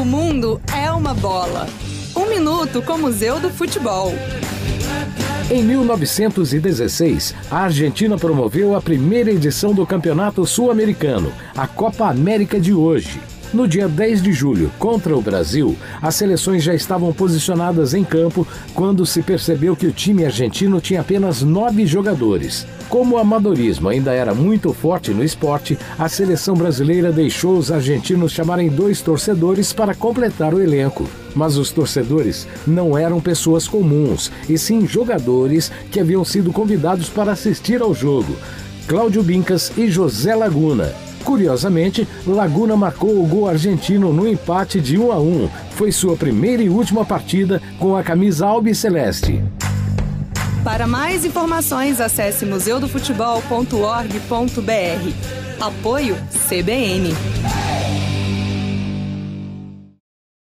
O mundo é uma bola. Um minuto com o Museu do Futebol. Em 1916, a Argentina promoveu a primeira edição do Campeonato Sul-Americano, a Copa América de hoje. No dia 10 de julho, contra o Brasil, as seleções já estavam posicionadas em campo quando se percebeu que o time argentino tinha apenas nove jogadores. Como o amadorismo ainda era muito forte no esporte, a seleção brasileira deixou os argentinos chamarem dois torcedores para completar o elenco. Mas os torcedores não eram pessoas comuns, e sim jogadores que haviam sido convidados para assistir ao jogo. Cláudio Bincas e José Laguna. Curiosamente, Laguna marcou o gol argentino no empate de 1 a 1. Foi sua primeira e última partida com a camisa albiceleste. Para mais informações, acesse museudofutebol.org.br. Apoio CBN.